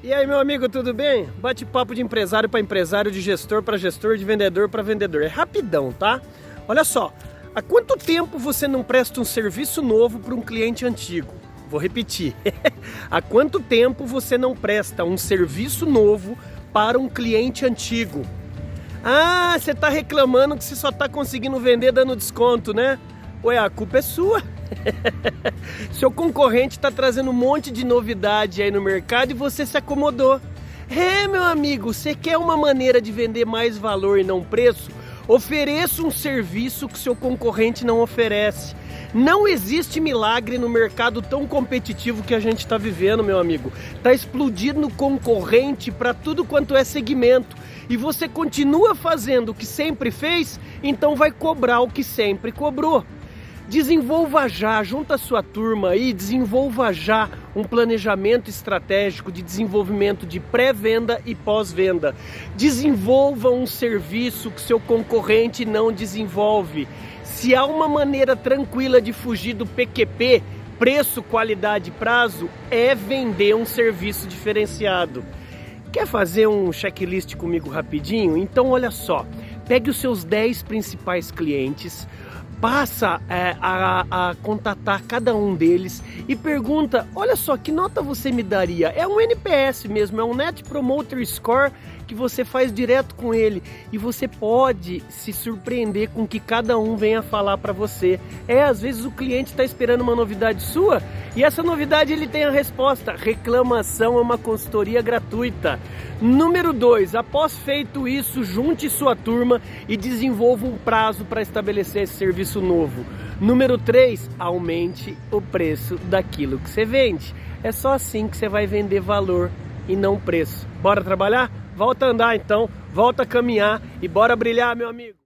E aí, meu amigo, tudo bem? Bate-papo de empresário para empresário, de gestor para gestor, de vendedor para vendedor. É rapidão, tá? Olha só, há quanto tempo você não presta um serviço novo para um cliente antigo? Vou repetir. há quanto tempo você não presta um serviço novo para um cliente antigo? Ah, você está reclamando que você só está conseguindo vender dando desconto, né? Ué, a culpa é sua. Seu concorrente está trazendo um monte de novidade aí no mercado e você se acomodou. É, meu amigo, você quer uma maneira de vender mais valor e não preço? Ofereça um serviço que seu concorrente não oferece. Não existe milagre no mercado tão competitivo que a gente está vivendo, meu amigo. Está explodindo concorrente para tudo quanto é segmento. E você continua fazendo o que sempre fez, então vai cobrar o que sempre cobrou. Desenvolva já, junta a sua turma aí, desenvolva já um planejamento estratégico de desenvolvimento de pré-venda e pós-venda. Desenvolva um serviço que seu concorrente não desenvolve. Se há uma maneira tranquila de fugir do PQP, preço, qualidade, prazo, é vender um serviço diferenciado. Quer fazer um checklist comigo rapidinho? Então olha só, pegue os seus 10 principais clientes, passa é, a, a, contatar cada um deles e pergunta: olha só, que nota você me daria? É um NPS mesmo, é um Net Promoter Score que você faz direto com ele e você pode se surpreender com que cada um venha falar para você. É, às vezes o cliente está esperando uma novidade sua e essa novidade ele tem a resposta: reclamação é uma consultoria gratuita. Número 2, após feito isso, junte sua turma e desenvolva um prazo para estabelecer esse serviço novo. Número 3, aumente o preço daquilo que você vende. É só assim que você vai vender valor e não preço. Bora trabalhar? Volta a andar então, volta a caminhar e bora brilhar, meu amigo.